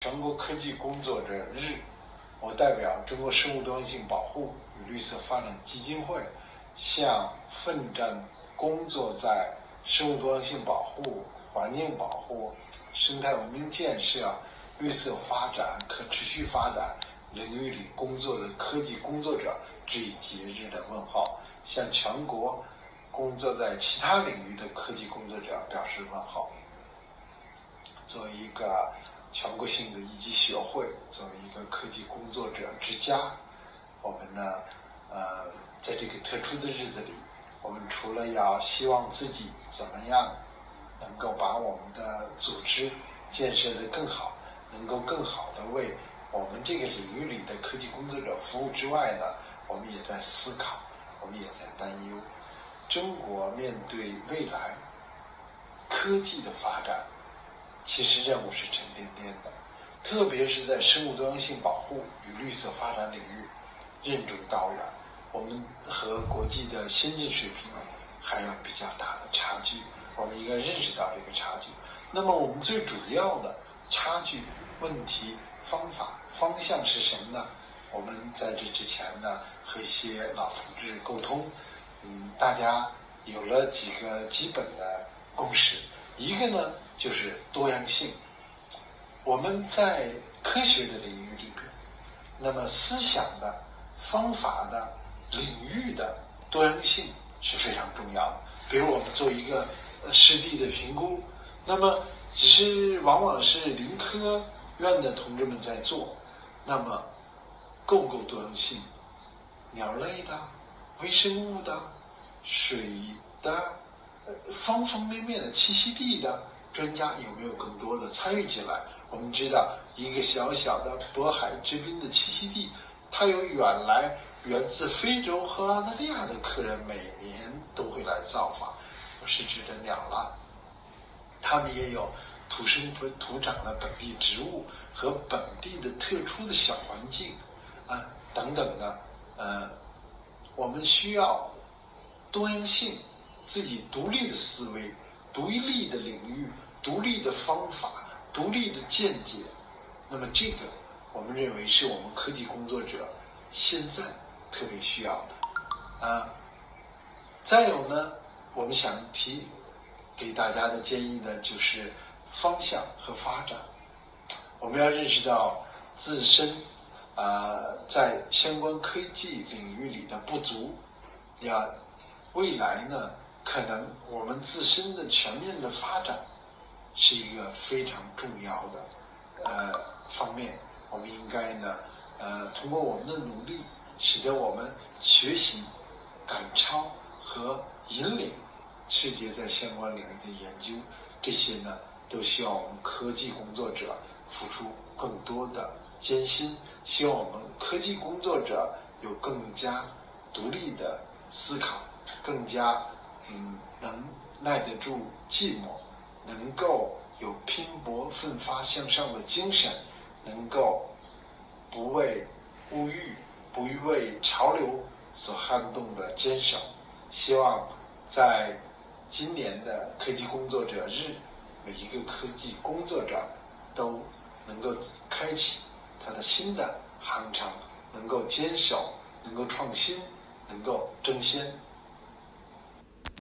全国科技工作者日，我代表中国生物多样性保护与绿色发展基金会，向奋战工作在生物多样性保护、环境保护、生态文明建设、绿色发展、可持续发展领域里工作的科技工作者致以节日的问候，向全国工作在其他领域的科技工作者表示问候。作为一个。全国性的一级学会作为一个科技工作者之家，我们呢，呃，在这个特殊的日子里，我们除了要希望自己怎么样能够把我们的组织建设的更好，能够更好的为我们这个领域里的科技工作者服务之外呢，我们也在思考，我们也在担忧，中国面对未来科技的发展。其实任务是沉甸甸的，特别是在生物多样性保护与绿色发展领域，任重道远。我们和国际的先进水平还有比较大的差距，我们应该认识到这个差距。那么，我们最主要的差距、问题、方法、方向是什么呢？我们在这之前呢，和一些老同志沟通，嗯，大家有了几个基本的共识。一个呢。就是多样性。我们在科学的领域里边，那么思想的、方法的、领域的多样性是非常重要的。比如我们做一个湿地的评估，那么只是往往是林科院的同志们在做，那么够不够多样性？鸟类的、微生物的、水的、方方面面的栖息地的。专家有没有更多的参与进来？我们知道，一个小小的渤海之滨的栖息地，它有远来源自非洲和澳大利亚的客人，每年都会来造访。我是指的鸟了，他们也有土生土长的本地植物和本地的特殊的小环境啊等等的。呃，我们需要多样性，自己独立的思维，独立的领域。独立的方法，独立的见解，那么这个我们认为是我们科技工作者现在特别需要的啊。再有呢，我们想提给大家的建议呢，就是方向和发展。我们要认识到自身啊在相关科技领域里的不足，要未来呢，可能我们自身的全面的发展。是一个非常重要的呃方面，我们应该呢呃通过我们的努力，使得我们学习、赶超和引领世界在相关领域的研究，这些呢都需要我们科技工作者付出更多的艰辛，希望我们科技工作者有更加独立的思考，更加嗯能耐得住寂寞。能够有拼搏奋发向上的精神，能够不为物欲、不为潮流所撼动的坚守。希望在今年的科技工作者日，每一个科技工作者都能够开启他的新的航程，能够坚守，能够创新，能够争先。